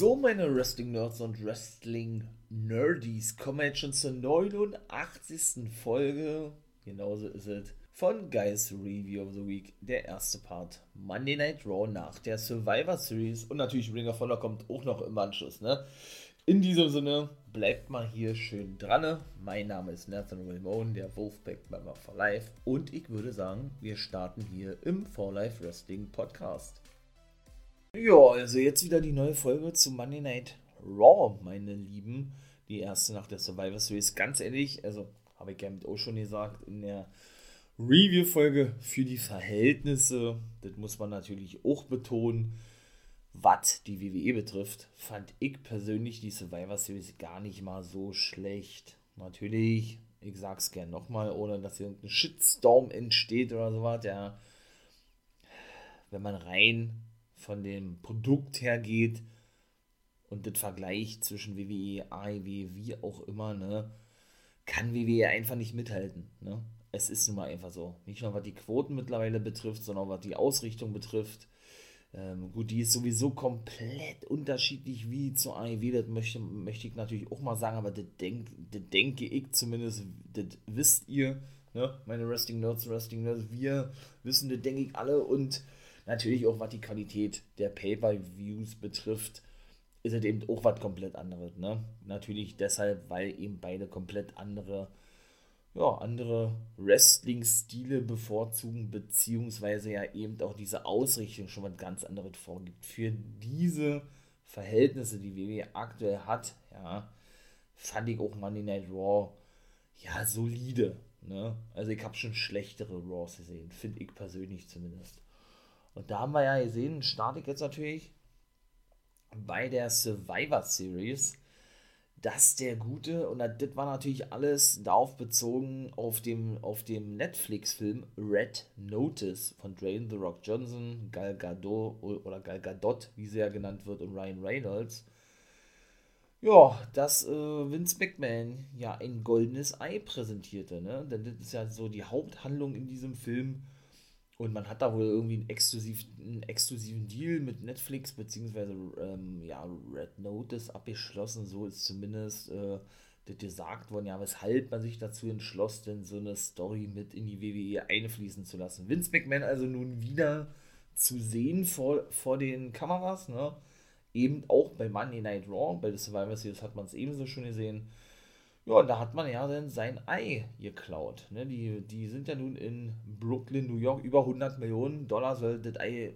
So, meine Wrestling-Nerds und Wrestling-Nerdies, kommen wir jetzt schon zur 89. Folge. Genauso ist es. Von Guys Review of the Week, der erste Part. Monday Night Raw nach der Survivor Series. Und natürlich Ring of Honor kommt auch noch im Anschluss, ne? In diesem Sinne, bleibt mal hier schön dran. Mein Name ist Nathan Wilmone, der Wolfpack Member for Life. Und ich würde sagen, wir starten hier im For Life Wrestling Podcast. Ja, also jetzt wieder die neue Folge zu Monday Night Raw, meine Lieben. Die erste nach der Survivor Series. Ganz ehrlich, also habe ich ja mit auch schon gesagt, in der Review-Folge für die Verhältnisse, das muss man natürlich auch betonen was die WWE betrifft, fand ich persönlich die Survivor Series gar nicht mal so schlecht. Natürlich, ich sag's gern nochmal, ohne dass hier irgendein Shitstorm entsteht oder sowas, ja. Wenn man rein von dem Produkt her geht und das Vergleich zwischen WWE, AEW, wie auch immer, ne, kann WWE einfach nicht mithalten, ne. Es ist nun mal einfach so. Nicht nur was die Quoten mittlerweile betrifft, sondern auch was die Ausrichtung betrifft ähm, gut, die ist sowieso komplett unterschiedlich wie zu AEW, das möchte, möchte ich natürlich auch mal sagen, aber das, denk, das denke ich zumindest, das wisst ihr, ne? meine Wrestling-Nerds, Wrestling-Nerds, wir wissen das, denke ich, alle und natürlich auch, was die Qualität der Pay-Per-Views betrifft, ist es eben auch was komplett anderes. Ne? Natürlich deshalb, weil eben beide komplett andere ja, andere Wrestling-Stile bevorzugen, beziehungsweise ja eben auch diese Ausrichtung schon was ganz anderes vorgibt. Für diese Verhältnisse, die WWE aktuell hat, ja, fand ich auch Monday Night Raw ja solide. Ne? Also ich habe schon schlechtere Raws gesehen, finde ich persönlich zumindest. Und da haben wir ja gesehen, starte ich jetzt natürlich bei der Survivor Series dass der gute, und das war natürlich alles darauf bezogen, auf dem, auf dem Netflix-Film Red Notice von Dwayne The Rock Johnson, Gal Gadot oder Gal Gadot, wie sie ja genannt wird, und Ryan Reynolds. Ja, dass äh, Vince McMahon ja ein goldenes Ei präsentierte, ne? Denn das ist ja so die Haupthandlung in diesem Film und man hat da wohl irgendwie einen, exklusiv, einen exklusiven Deal mit Netflix beziehungsweise ähm, ja, Red Notice abgeschlossen. So ist zumindest äh, das gesagt worden. Ja, weshalb man sich dazu entschloss, denn so eine Story mit in die WWE einfließen zu lassen. Vince McMahon also nun wieder zu sehen vor, vor den Kameras. Ne? Eben auch bei Monday Night Raw, bei The Survivor Series hat man es ebenso schon gesehen ja, und da hat man ja dann sein Ei geklaut. Ne? Die, die sind ja nun in Brooklyn, New York. Über 100 Millionen Dollar soll das Ei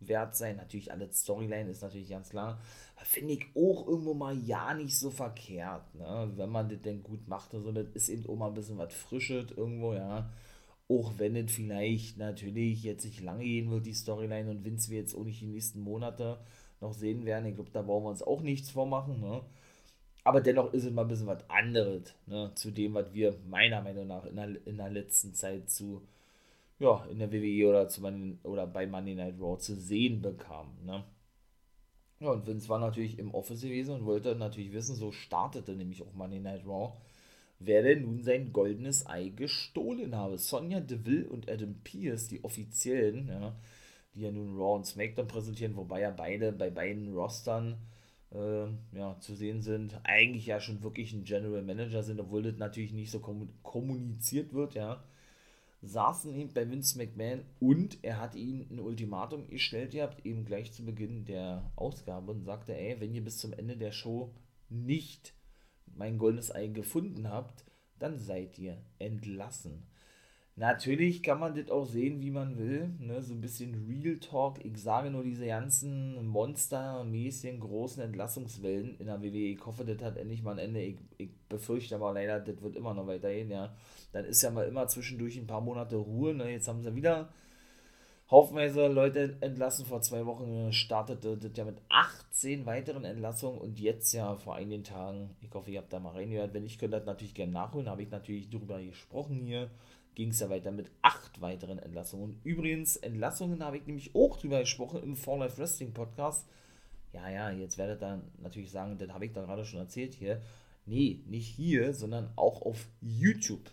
wert sein. Natürlich, alle Storyline ist natürlich ganz klar. Finde ich auch irgendwo mal ja nicht so verkehrt. Ne? Wenn man das denn gut macht. Also, das ist eben auch mal ein bisschen was Frisches irgendwo, ja. Auch wenn es vielleicht natürlich jetzt nicht lange gehen wird, die Storyline, und Vince wir jetzt auch nicht die nächsten Monate noch sehen werden. Ich glaube, da brauchen wir uns auch nichts vormachen. Ne? Aber dennoch ist es mal ein bisschen was anderes ne, zu dem, was wir meiner Meinung nach in der, in der letzten Zeit zu, ja, in der WWE oder, zu Money, oder bei Monday Night Raw zu sehen bekamen. Ne? Ja, und Vince war natürlich im Office gewesen und wollte natürlich wissen, so startete nämlich auch Monday Night Raw, wer denn nun sein goldenes Ei gestohlen habe. Sonja Deville und Adam Pierce, die offiziellen, ja, die ja nun Raw und SmackDown präsentieren, wobei ja beide bei beiden Rostern ja, zu sehen sind, eigentlich ja schon wirklich ein General Manager sind, obwohl das natürlich nicht so kommuniziert wird, ja, saßen eben bei Vince McMahon und er hat ihnen ein Ultimatum gestellt, ihr habt eben gleich zu Beginn der Ausgabe und sagte, ey, wenn ihr bis zum Ende der Show nicht mein goldenes Ei gefunden habt, dann seid ihr entlassen. Natürlich kann man das auch sehen, wie man will. Ne? So ein bisschen Real Talk. Ich sage nur diese ganzen monstermäßigen großen Entlassungswellen in der WWE. Ich hoffe, das hat endlich mal ein Ende. Ich, ich befürchte aber leider, das wird immer noch weitergehen. Ja. Dann ist ja mal immer zwischendurch ein paar Monate Ruhe. Ne? Jetzt haben sie wieder haufenweise Leute entlassen. Vor zwei Wochen startete das ja mit 18 weiteren Entlassungen und jetzt ja vor einigen Tagen. Ich hoffe, ihr habt da mal reingehört. Wenn ich könnte das natürlich gerne nachholen. Habe ich natürlich darüber gesprochen hier ging es ja weiter mit acht weiteren Entlassungen. Übrigens, Entlassungen habe ich nämlich auch drüber gesprochen im For Life Wrestling Podcast. Ja, ja, jetzt werdet ihr natürlich sagen, das habe ich da gerade schon erzählt hier. Nee, nicht hier, sondern auch auf YouTube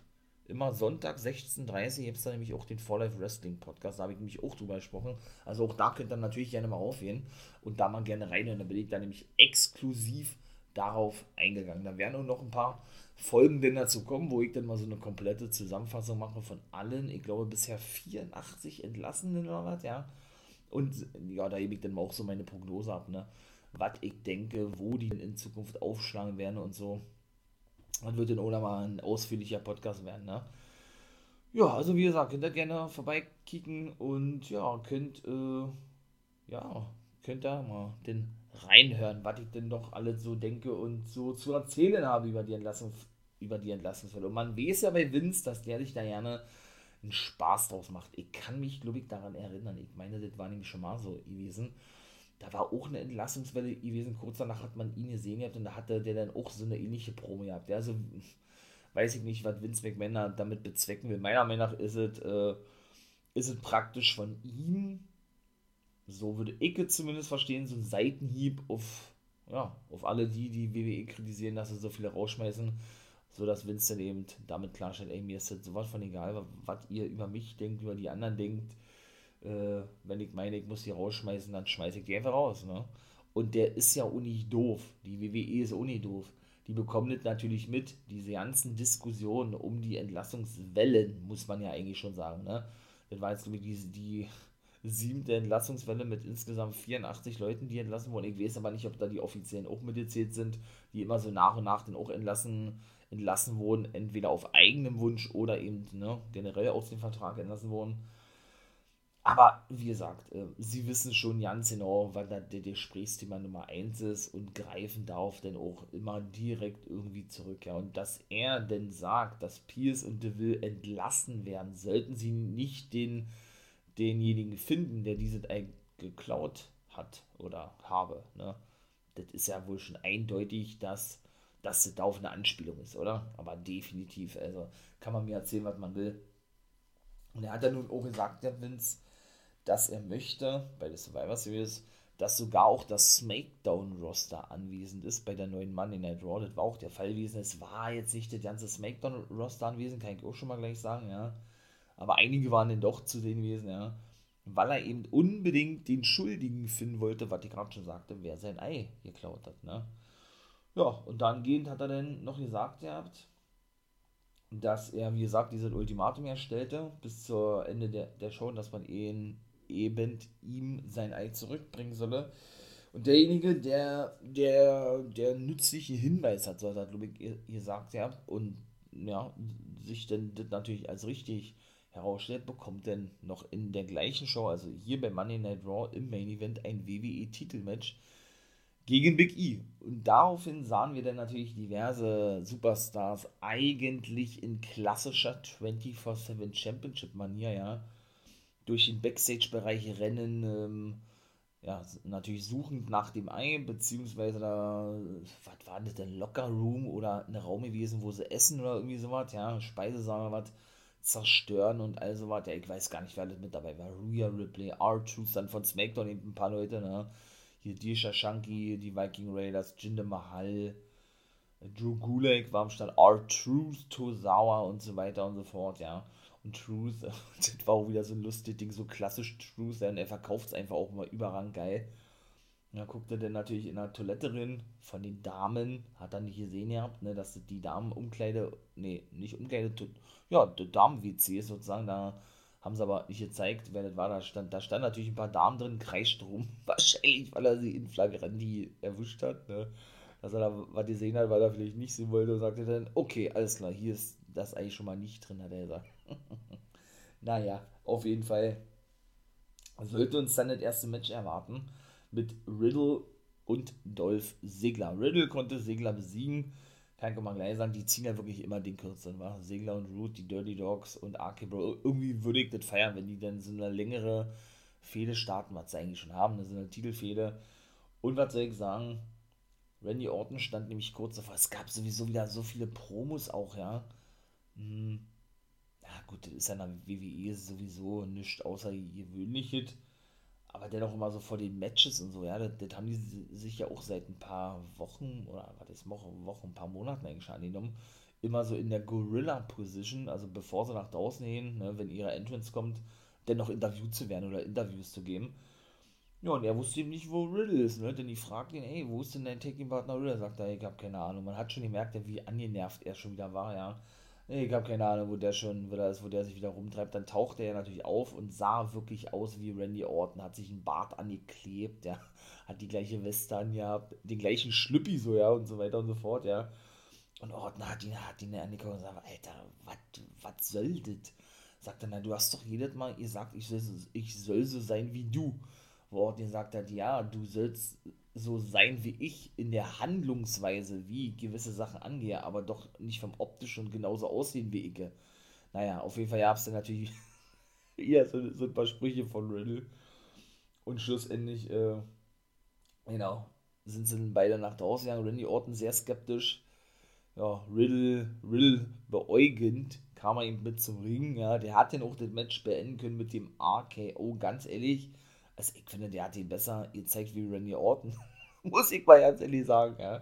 Immer Sonntag 16.30 Uhr gibt es da nämlich auch den For Life Wrestling Podcast. Da habe ich nämlich auch drüber gesprochen. Also auch da könnt ihr natürlich gerne mal aufgehen und da mal gerne rein. Und da bin ich dann nämlich exklusiv darauf eingegangen. Da werden auch noch ein paar Folgen denn dazu kommen, wo ich dann mal so eine komplette Zusammenfassung mache von allen, ich glaube bisher 84 Entlassenen oder was, ja. Und ja, da gebe ich dann auch so meine Prognose ab, ne? Was ich denke, wo die in Zukunft aufschlagen werden und so. Das wird dann auch mal ein ausführlicher Podcast werden, ne? Ja, also wie gesagt, könnt ihr gerne vorbeikicken und ja, könnt, äh, ja, könnt ihr mal den reinhören, was ich denn doch alles so denke und so zu erzählen habe über die Entlassung, über die Entlassungsfälle. Und man weiß ja bei Vince, dass der sich da gerne einen Spaß draus macht. Ich kann mich, glaube ich, daran erinnern. Ich meine, das war nämlich schon mal so gewesen. Da war auch eine Entlassungswelle gewesen. Kurz danach hat man ihn gesehen gehabt und da hatte der dann auch so eine ähnliche Promo gehabt. Ja, also weiß ich nicht, was Vince McMahon damit bezwecken will. Meiner Meinung nach ist es, äh, ist es praktisch von ihm, so würde ich es zumindest verstehen, so ein Seitenhieb auf, ja, auf alle die, die WWE kritisieren, dass sie so viele rausschmeißen so dass Vince dann eben damit klarstellt, ey, mir ist das sowas von egal, was ihr über mich denkt, über die anderen denkt. Äh, wenn ich meine, ich muss die rausschmeißen, dann schmeiße ich die einfach raus. Ne? Und der ist ja auch nicht doof. Die WWE ist auch nicht doof. Die bekommen das natürlich mit, diese ganzen Diskussionen um die Entlassungswellen, muss man ja eigentlich schon sagen. Ne? Das war jetzt, glaube ich, die, die siebte Entlassungswelle mit insgesamt 84 Leuten, die entlassen wurden. Ich weiß aber nicht, ob da die Offiziellen auch mitgezählt sind, die immer so nach und nach dann auch entlassen entlassen wurden, entweder auf eigenem Wunsch oder eben ne, generell aus dem Vertrag entlassen wurden. Aber wie gesagt, äh, sie wissen schon ganz genau, wann da der Gesprächsthema Nummer 1 ist und greifen darauf dann auch immer direkt irgendwie zurück. Ja. Und dass er denn sagt, dass Pierce und DeVille entlassen werden, sollten sie nicht den, denjenigen finden, der diese Ei geklaut hat oder habe. Ne? Das ist ja wohl schon eindeutig, dass dass da auf eine Anspielung ist, oder? Aber definitiv, also kann man mir erzählen, was man will. Und er hat ja nun auch gesagt, der Vince, dass er möchte, bei der Survivor Series, dass sogar auch das SmackDown-Roster anwesend ist bei der neuen Money Night Raw. Das war auch der Fall gewesen. Es war jetzt nicht das ganze SmackDown-Roster anwesend, kann ich auch schon mal gleich sagen, ja. Aber einige waren dann doch zu sehen gewesen, ja. Weil er eben unbedingt den Schuldigen finden wollte, was ich gerade schon sagte, wer sein Ei geklaut hat, ne. Ja, und dann gehend hat er dann noch gesagt gehabt, dass er, wie gesagt, dieses Ultimatum erstellte bis zur Ende der, der Show, dass man ihn, eben ihm sein Ei zurückbringen solle. Und derjenige, der, der, der nützliche Hinweis hat, so hat ich, gesagt, ja, und ja, sich dann das natürlich als richtig herausstellt, bekommt dann noch in der gleichen Show, also hier bei Monday Night Raw im Main Event, ein WWE-Titelmatch gegen Big E. Und daraufhin sahen wir dann natürlich diverse Superstars eigentlich in klassischer 24-7 Championship-Manier, ja, durch den Backstage-Bereich rennen, ähm, ja, natürlich suchend nach dem Ei, beziehungsweise da, was war das denn, Locker Room oder ein Raum gewesen, wo sie essen oder irgendwie sowas, ja, Speisesaal was zerstören und all sowas, ja, ich weiß gar nicht, wer das mit dabei war, Rhea Ripley, R-Truth, dann von SmackDown eben ein paar Leute, ne, hier Disha Shanky, die Viking Raiders, Jinder Mahal, Drew Gulak war am Start, R-Truth, Tozawa und so weiter und so fort, ja. Und Truth, das war auch wieder so ein lustiges Ding, so klassisch Truth, ja, und er verkauft es einfach auch immer überrang geil. Da guckt er dann natürlich in der Toilette drin von den Damen, hat er nicht gesehen gehabt, ne, dass die Damenumkleide, nee, nicht Umkleide, ja, Damen-WC sozusagen, da haben sie aber nicht gezeigt, wer das war. Da stand, da stand natürlich ein paar Damen drin, kreischt rum. Wahrscheinlich, weil er sie in Flagranti erwischt hat. Ne? Dass er da was gesehen hat, weil er vielleicht nicht sehen wollte und sagte dann, okay, alles klar, hier ist das eigentlich schon mal nicht drin, hat er gesagt. naja, auf jeden Fall sollte uns dann das erste Match erwarten mit Riddle und Dolph Ziggler. Riddle konnte Ziggler besiegen kann man gleich sagen, die ziehen ja wirklich immer den kürzeren, war Segler und Root, die Dirty Dogs und RK Bro. Irgendwie würde ich das feiern, wenn die dann so eine längere Fehde starten, was sie eigentlich schon haben, das ist eine Titelfehde. Und was soll ich sagen? Randy Orton stand nämlich kurz davor. Es gab sowieso wieder so viele Promos auch, ja. Hm. Ja, gut, das ist ja in der WWE sowieso nichts außergewöhnliches aber dennoch immer so vor den Matches und so, ja, das, das haben die sich ja auch seit ein paar Wochen oder was ist Woche, Wochen, ein paar Monaten eigentlich schon angenommen. immer so in der Gorilla-Position, also bevor sie nach draußen gehen, ne, wenn ihre Entrance kommt, dennoch interviewt zu werden oder Interviews zu geben. Ja, und er wusste eben nicht, wo Riddle ist, ne? Denn die fragt ihn, ey, wo ist denn dein Taking-Partner Riddle? Sagt er, ich hab keine Ahnung. Man hat schon gemerkt, wie angenervt er schon wieder war, ja. Ich habe keine Ahnung, wo der schon wieder ist, wo der sich wieder rumtreibt. Dann tauchte er natürlich auf und sah wirklich aus wie Randy Orton, hat sich einen Bart angeklebt, ja, hat die gleiche Weste angehabt, den gleichen Schlüppi so, ja, und so weiter und so fort, ja. Und Orton hat ihn, hat ihn angeguckt und gesagt, Alter, was soll das? Sagt er, na, du hast doch jedes Mal gesagt, ich soll, ich soll so sein wie du. Wo Orton gesagt hat, ja, du sollst so sein wie ich in der Handlungsweise, wie gewisse Sachen angehe, aber doch nicht vom optischen genauso aussehen wie ich. Naja, auf jeden Fall gab es dann natürlich ja, so, so, ein paar Sprüche von Riddle. Und schlussendlich, äh, genau, sind sie dann beide nach draußen gegangen. Randy Orton sehr skeptisch. Ja, Riddle, Riddle beäugend kam er eben mit zum Ring. Ja, der hat dann auch das Match beenden können mit dem RKO, ganz ehrlich also ich finde, der hat ihn besser gezeigt wie Randy Orton. Muss ich mal ganz ehrlich sagen, ja.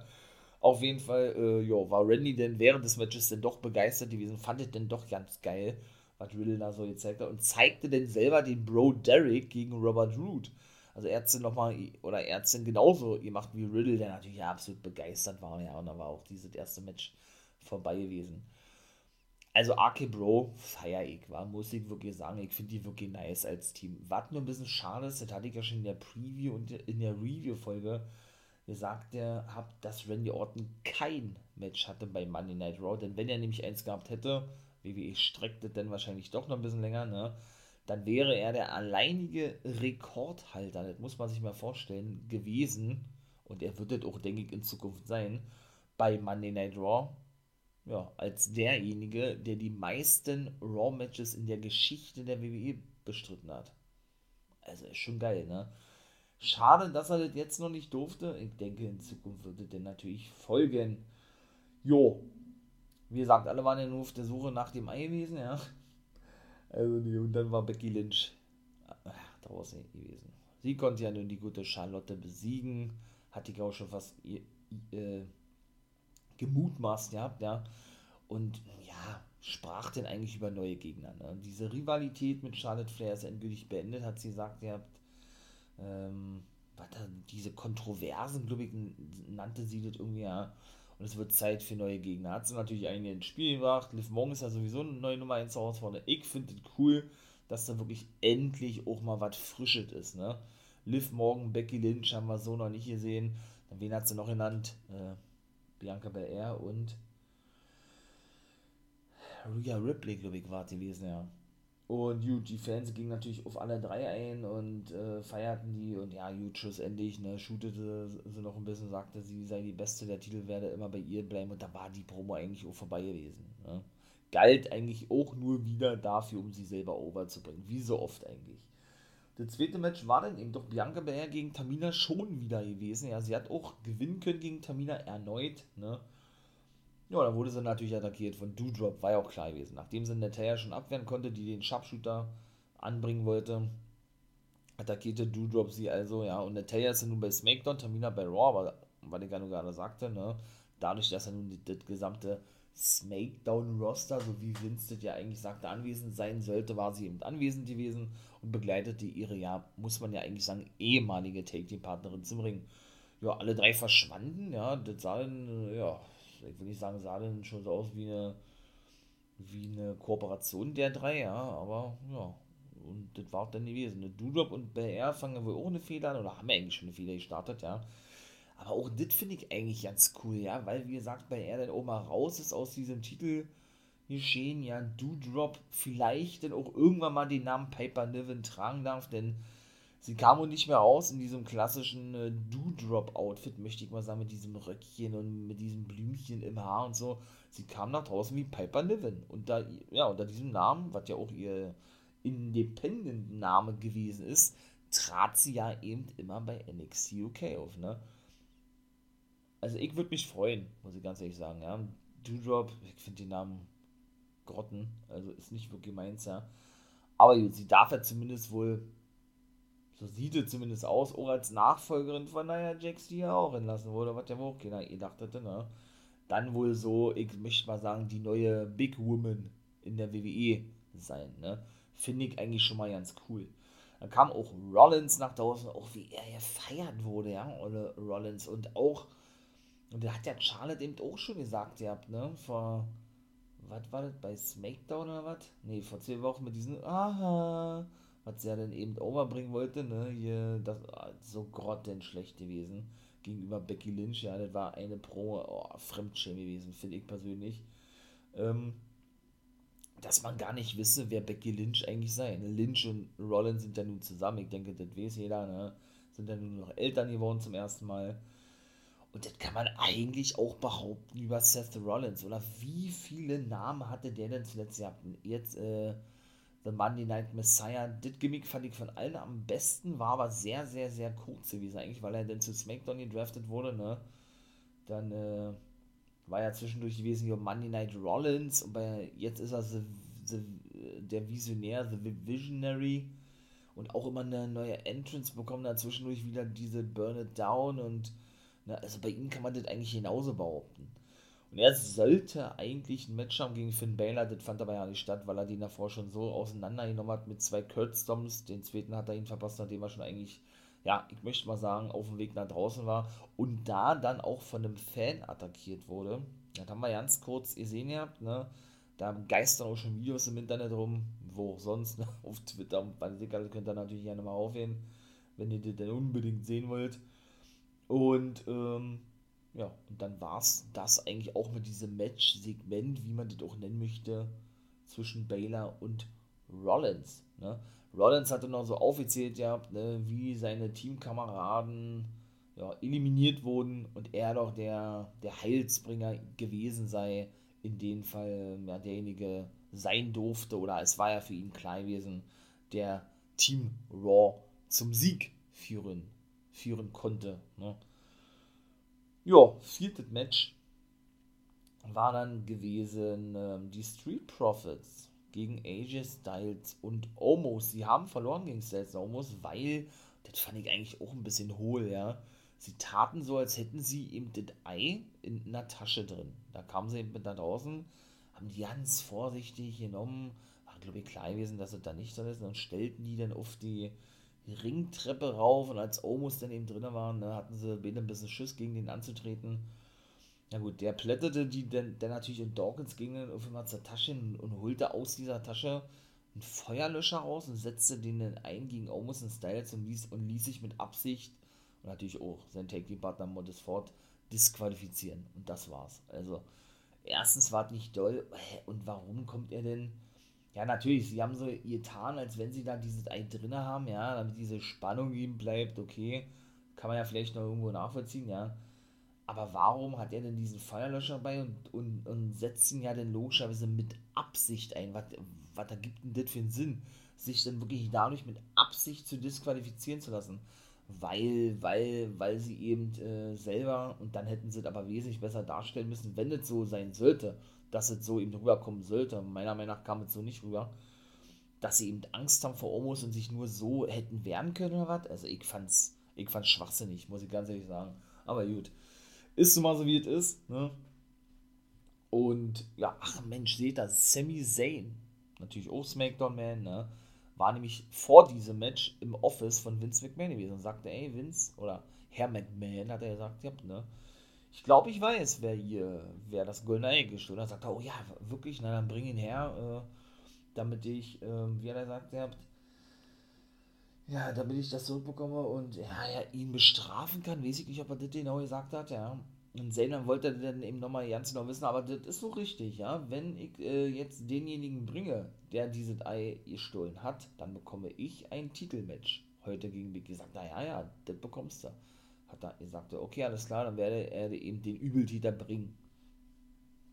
Auf jeden Fall, äh, jo, war Randy denn während des Matches denn doch begeistert gewesen, fand es denn doch ganz geil, was Riddle da so gezeigt hat und zeigte denn selber den Bro Derek gegen Robert Root. Also es nochmal, oder er es genauso gemacht wie Riddle, der natürlich absolut begeistert war, ja, und da war auch dieses erste Match vorbei gewesen also Arke Bro feier ich, war, muss ich wirklich sagen. Ich finde die wirklich nice als Team. Was nur ein bisschen schade ist, das hatte ich ja schon in der Preview und in der Review-Folge gesagt, der habt, dass Randy Orton kein Match hatte bei Monday Night Raw. Denn wenn er nämlich eins gehabt hätte, WWE streckte dann wahrscheinlich doch noch ein bisschen länger, ne? Dann wäre er der alleinige Rekordhalter, das muss man sich mal vorstellen, gewesen. Und er wird es auch, denke ich, in Zukunft sein, bei Monday Night Raw ja, als derjenige, der die meisten Raw-Matches in der Geschichte der WWE bestritten hat. Also ist schon geil, ne? Schade, dass er das jetzt noch nicht durfte. Ich denke, in Zukunft wird es natürlich folgen. Jo. Wie gesagt, alle waren ja nur auf der Suche nach dem Ei gewesen, ja. Also, und dann war Becky Lynch äh, draußen gewesen. Sie konnte ja nun die gute Charlotte besiegen. Hatte ich auch schon fast äh, gemutmaßt gehabt, ja. Und ja, sprach denn eigentlich über neue Gegner. Ne? Diese Rivalität mit Charlotte Flair ist endgültig beendet, hat sie gesagt, ihr habt ähm, diese Kontroversen, glaube ich, nannte sie das irgendwie, ja. Und es wird Zeit für neue Gegner. Hat sie natürlich einige ins Spiel gebracht. Liv Morgan ist ja sowieso eine neue Nummer 1 Herausforderer. Ich finde es cool, dass da wirklich endlich auch mal was Frisches ist, ne? Liv Morgan, Becky Lynch haben wir so noch nicht gesehen. Wen hat sie noch genannt? Äh, Bianca Belair und Rhea Ripley, glaube ich, war gewesen, ja. Und gut, die Fans gingen natürlich auf alle drei ein und äh, feierten die und ja, gut, schlussendlich, ne, shootete sie noch ein bisschen, sagte, sie sei die Beste, der Titel werde immer bei ihr bleiben und da war die Promo eigentlich auch vorbei gewesen. Ne. Galt eigentlich auch nur wieder dafür, um sie selber overzubringen, wie so oft eigentlich. Das zweite Match war dann eben doch Bianca Belair gegen Tamina schon wieder gewesen. Ja, sie hat auch gewinnen können gegen Tamina erneut. Ne? Ja, dann wurde sie natürlich attackiert von Doudrop, war ja auch klar gewesen. Nachdem sie Natalia schon abwehren konnte, die den Sharpshooter anbringen wollte, attackierte Doudrop sie also, ja. Und Natalia ist ja nun bei SmackDown, Tamina bei Raw, aber was ich ja nur gerade sagte, ne? Dadurch, dass er nun das gesamte Smackdown-Roster, so wie das ja eigentlich sagte, anwesend sein sollte, war sie eben anwesend gewesen und begleitete ihre, ja, muss man ja eigentlich sagen, ehemalige Take-Team-Partnerin zum Ring. Ja, alle drei verschwanden, ja, das sah dann, ja, ich will nicht sagen, sah dann schon so aus wie eine, wie eine Kooperation der drei, ja, aber ja, und das war dann gewesen. Ne? Dudop und BR fangen wohl auch eine Fehler an, oder haben eigentlich schon eine Fehler gestartet, ja. Aber auch das finde ich eigentlich ganz cool, ja, weil wie gesagt, bei er dann auch mal raus ist aus diesem Titel geschehen, ja, Doodrop vielleicht dann auch irgendwann mal den Namen Piper Niven tragen darf, denn sie kam und nicht mehr aus in diesem klassischen äh, Doodrop-Outfit, möchte ich mal sagen, mit diesem Röckchen und mit diesem Blümchen im Haar und so. Sie kam nach draußen wie Piper Niven. Und da, ja, unter diesem Namen, was ja auch ihr Independent-Name gewesen ist, trat sie ja eben immer bei NXT UK auf, ne? Also ich würde mich freuen, muss ich ganz ehrlich sagen, ja. Doodrop, ich finde den Namen Grotten, also ist nicht wirklich meins, ja. Aber sie darf ja zumindest wohl, so sieht es zumindest aus, auch als Nachfolgerin von Nia Jax, die ja auch entlassen wurde, was ja wohl keiner gedacht hätte, ne? dann wohl so, ich möchte mal sagen, die neue Big Woman in der WWE sein. Ne? Finde ich eigentlich schon mal ganz cool. Dann kam auch Rollins nach draußen, auch wie er gefeiert wurde, ja, Olle Rollins. Und auch, und da hat ja Charlotte eben auch schon gesagt, ihr habt, ne, vor, was war das, bei SmackDown oder was? Ne, vor zwei Wochen mit diesen, aha, was sie ja dann eben overbringen wollte, ne, hier, das, so grottenschlecht gewesen gegenüber Becky Lynch, ja, das war eine Pro, oh, Fremdschäme gewesen, finde ich persönlich. Ähm, dass man gar nicht wisse, wer Becky Lynch eigentlich sei. Ne? Lynch und Rollins sind ja nun zusammen, ich denke, das weiß jeder, ne? sind ja nun noch Eltern geworden zum ersten Mal. Und das kann man eigentlich auch behaupten über Seth Rollins, oder? Wie viele Namen hatte der denn zuletzt gehabt? Jetzt, äh, The Monday Night Messiah, das Gimmick fand ich von allen am besten, war aber sehr, sehr, sehr kurz gewesen eigentlich, weil er dann zu SmackDown gedraftet wurde, ne? Dann, äh, war ja zwischendurch gewesen hier Monday Night Rollins und bei, jetzt ist er the, the, der Visionär, The Visionary und auch immer eine neue Entrance bekommen, da zwischendurch wieder diese Burn It Down und na, also bei ihm kann man das eigentlich genauso behaupten. Und er sollte eigentlich ein Match haben gegen Finn Balor, das fand aber ja nicht statt, weil er den davor schon so auseinandergenommen hat mit zwei Kurt Stomps. Den zweiten hat er ihn verpasst, nachdem er schon eigentlich ja, ich möchte mal sagen, auf dem Weg nach draußen war und da dann auch von einem Fan attackiert wurde. Das haben wir ganz kurz gesehen gehabt, ne? Da geistern auch schon Videos im Internet rum, wo auch sonst, ne? auf Twitter und bei Sicker, könnt ihr natürlich gerne mal aufhören, wenn ihr das denn unbedingt sehen wollt. Und, ähm, ja, und dann war es das eigentlich auch mit diesem Match-Segment, wie man das auch nennen möchte, zwischen Baylor und Rollins. Ne? Rollins hatte noch so aufgezählt gehabt, ne, wie seine Teamkameraden ja, eliminiert wurden und er doch der, der Heilsbringer gewesen sei, in dem Fall ja, derjenige sein durfte oder es war ja für ihn klar gewesen, der Team Raw zum Sieg führen, führen konnte. Ne? Ja, viertes Match war dann gewesen ähm, die Street Profits gegen AJ Styles und Omos. Sie haben verloren gegen Styles und Omos, weil, das fand ich eigentlich auch ein bisschen hohl, ja. Sie taten so, als hätten sie eben das Ei in einer Tasche drin. Da kamen sie eben mit da draußen, haben die ganz vorsichtig genommen, war glaube ich klar gewesen, dass es da nicht drin ist, und stellten die dann auf die Ringtreppe rauf und als Omos dann eben drin waren, ne, hatten sie beide ein bisschen Schiss gegen den anzutreten ja gut, der plätterte die dann, dann natürlich in Dawkins ging dann irgendwann zur Tasche und, und holte aus dieser Tasche einen Feuerlöscher raus und setzte den dann ein gegen Omos und Styles und ließ, und ließ sich mit Absicht und natürlich auch sein Take Team Partner Modest Ford disqualifizieren. Und das war's. Also, erstens war es nicht doll. Und warum kommt er denn? Ja, natürlich, sie haben so getan, als wenn sie da dieses Ei drin haben, ja, damit diese Spannung ihm bleibt, okay. Kann man ja vielleicht noch irgendwo nachvollziehen, ja. Aber warum hat er denn diesen Feuerlöscher dabei und, und, und setzt ihn ja dann logischerweise mit Absicht ein? Was, was ergibt denn das für einen Sinn? Sich dann wirklich dadurch mit Absicht zu disqualifizieren zu lassen? Weil, weil, weil sie eben äh, selber, und dann hätten sie es aber wesentlich besser darstellen müssen, wenn es so sein sollte, dass es so eben rüberkommen sollte. Meiner Meinung nach kam es so nicht rüber. Dass sie eben Angst haben vor Omos und sich nur so hätten wehren können oder was? Also ich fand's, ich fand's schwachsinnig, muss ich ganz ehrlich sagen. Aber gut. Ist so mal so, wie es ist. Ne? Und ja, ach Mensch, seht das, Sami Zayn, natürlich auch SmackDown-Man, ne? war nämlich vor diesem Match im Office von Vince McMahon gewesen und sagte, ey Vince, oder Herr McMahon hat er gesagt, ja, ne? Ich glaube, ich weiß, wer hier, wer das goldene Ei gestohlen hat. Sagt er, oh ja, wirklich, na dann bring ihn her, äh, damit ich, äh, wie er sagt, ihr habt, ja, damit ich das zurückbekomme und ja, ja, ihn bestrafen kann, weiß ich nicht, ob er das genau gesagt hat, ja. Und Zaynan wollte dann eben nochmal ganz genau wissen, aber das ist so richtig, ja. Wenn ich äh, jetzt denjenigen bringe, der dieses Ei gestohlen hat, dann bekomme ich ein Titelmatch heute gegen Big. Sagt, naja, ja, das bekommst du. Hat er gesagt, okay, alles klar, dann werde er eben den Übeltäter bringen.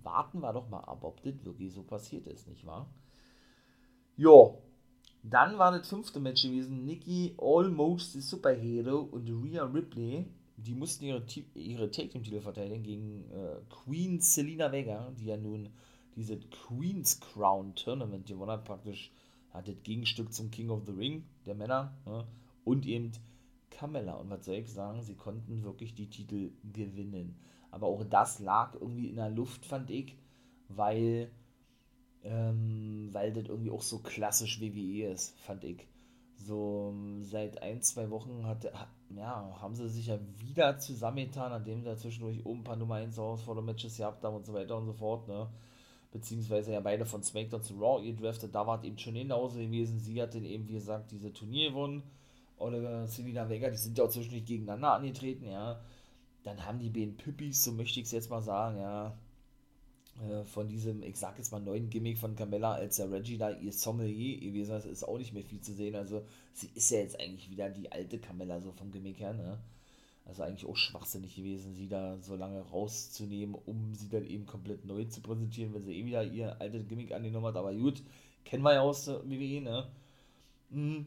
Warten wir doch mal ab, ob das wirklich so passiert ist, nicht wahr? Jo, dann war das fünfte Match gewesen. Nikki Almost the Superhero und Rhea Ripley. Die mussten ihre, ihre Take Team Titel verteidigen gegen äh, Queen Selina Vega, die ja nun diese Queen's Crown Tournament gewonnen hat. Praktisch hat das Gegenstück zum King of the Ring der Männer. Ne? Und eben Carmella. Und was soll ich sagen? Sie konnten wirklich die Titel gewinnen. Aber auch das lag irgendwie in der Luft, fand ich, weil, ähm, weil das irgendwie auch so klassisch WWE ist, fand ich. So seit ein, zwei Wochen hat, ja, haben sie sich ja wieder zusammengetan, nachdem da zwischendurch oben ein paar Nummer 1 Herausforder-Matches gehabt haben und so weiter und so fort, ne? Beziehungsweise ja beide von SmackDown zu Raw ihr draftet, da war es eben schon genauso gewesen. Sie hat dann eben, wie gesagt, diese Turnier gewonnen. Oder Selina Vega, die sind ja auch zwischendurch gegeneinander angetreten, ja. Dann haben die beiden Püppis, so möchte ich es jetzt mal sagen, ja, äh, von diesem, ich sag jetzt mal, neuen Gimmick von Camilla, als der Reggie da ihr Sommelier gewesen ist, ist auch nicht mehr viel zu sehen. Also sie ist ja jetzt eigentlich wieder die alte Camilla, so vom Gimmick her, ne? Also eigentlich auch schwachsinnig gewesen, sie da so lange rauszunehmen, um sie dann eben komplett neu zu präsentieren, wenn sie eh wieder ihr altes Gimmick angenommen hat. Aber gut, kennen wir ja aus der WWE, ne? Hm,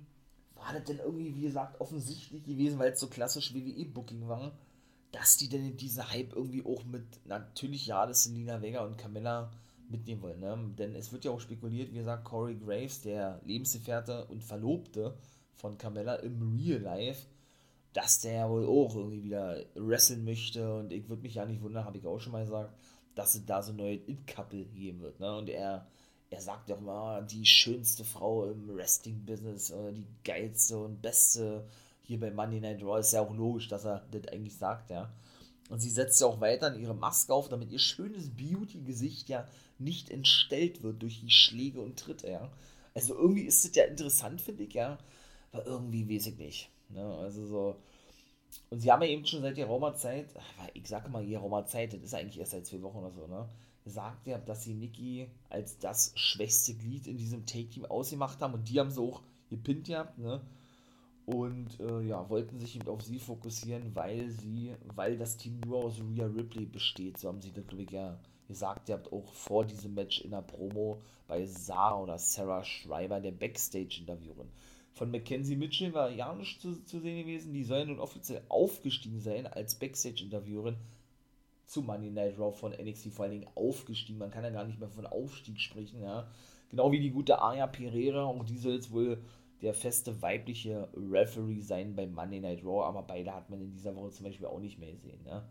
war das denn irgendwie, wie gesagt, offensichtlich gewesen, weil es so klassisch WWE-Booking war? dass die denn diesen Hype irgendwie auch mit, natürlich ja, das sind Lina Vega und Camilla mitnehmen wollen. Ne? Denn es wird ja auch spekuliert, wie gesagt, Corey Graves, der Lebensgefährte und Verlobte von Camilla im Real Life, dass der ja wohl auch irgendwie wieder wresteln möchte. Und ich würde mich ja nicht wundern, habe ich auch schon mal gesagt, dass es da so ein neues It-Couple geben wird. Ne? Und er, er sagt auch mal, die schönste Frau im Wrestling-Business, die geilste und beste hier bei Monday Night Raw ist ja auch logisch, dass er das eigentlich sagt, ja. Und sie setzt ja auch weiter ihre Maske auf, damit ihr schönes Beauty-Gesicht ja nicht entstellt wird durch die Schläge und Tritte, ja. Also irgendwie ist das ja interessant, finde ich, ja. Aber irgendwie weiß ich nicht. Ne? Also so. Und sie haben ja eben schon seit geraumer Zeit, ich sage mal geraumer Zeit, das ist eigentlich erst seit zwei Wochen oder so, ne? Gesagt ja, dass sie Nikki als das schwächste Glied in diesem Take-Team ausgemacht haben und die haben sie auch gepinnt gehabt, ne? und äh, ja, wollten sich eben auf sie fokussieren, weil sie, weil das Team nur aus Rhea Ripley besteht. So haben sie das, glaube ich, ja gesagt. Ihr habt auch vor diesem Match in der Promo bei Sarah oder Sarah Schreiber, der Backstage-Interviewerin. Von Mackenzie Mitchell war ja nicht zu, zu sehen gewesen. Die soll nun offiziell aufgestiegen sein als Backstage-Interviewerin zu Money Night Raw von NXT, vor allen Dingen aufgestiegen. Man kann ja gar nicht mehr von Aufstieg sprechen, ja. Genau wie die gute Aya Pereira, und die soll jetzt wohl der feste weibliche Referee sein bei Monday Night Raw, aber beide hat man in dieser Woche zum Beispiel auch nicht mehr gesehen. Ne?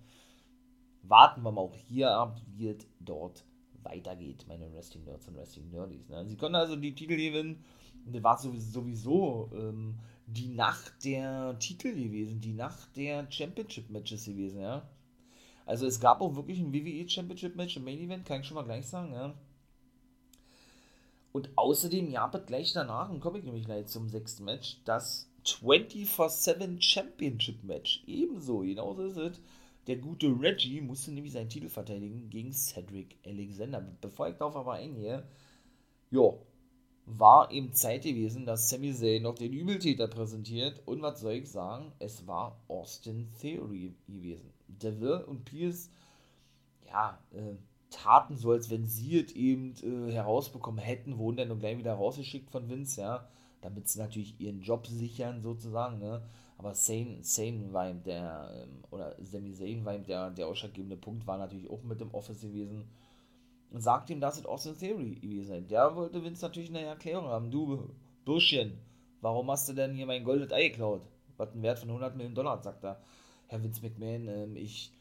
Warten wir mal auch hier ab, wie es dort weitergeht, meine Wrestling Nerds und Wrestling Nerdies. Ne? Sie konnten also die Titel gewinnen. Das war sowieso ähm, die Nacht der Titel gewesen, die Nacht der Championship Matches gewesen, ja. Also es gab auch wirklich ein WWE Championship Match im Main Event, kann ich schon mal gleich sagen, ja. Und außerdem gab es gleich danach, und komme ich nämlich gleich zum sechsten Match, das 24-7 Championship Match. Ebenso, genauso ist es. Der gute Reggie musste nämlich seinen Titel verteidigen gegen Cedric Alexander. Bevor ich darauf aber eingehe, jo, war eben Zeit gewesen, dass Sami Zayn noch den Übeltäter präsentiert. Und was soll ich sagen? Es war Austin Theory gewesen. Deville und Pierce, ja, äh, taten so, als wenn sie es eben äh, herausbekommen hätten, wurden dann gleich wieder rausgeschickt von Vince, ja, damit sie natürlich ihren Job sichern, sozusagen, ne, aber Sane, Sane war ihm der, ähm, oder Sami Zayn war ihm der, der ausschlaggebende Punkt, war natürlich auch mit dem Office gewesen und sagt ihm, dass es Austin Theory gewesen sei. Der wollte Vince natürlich eine Erklärung haben, du, Burschchen, warum hast du denn hier mein goldenes Ei geklaut? Was einen Wert von 100 Millionen Dollar, sagt er. Herr Vince McMahon, ähm, ich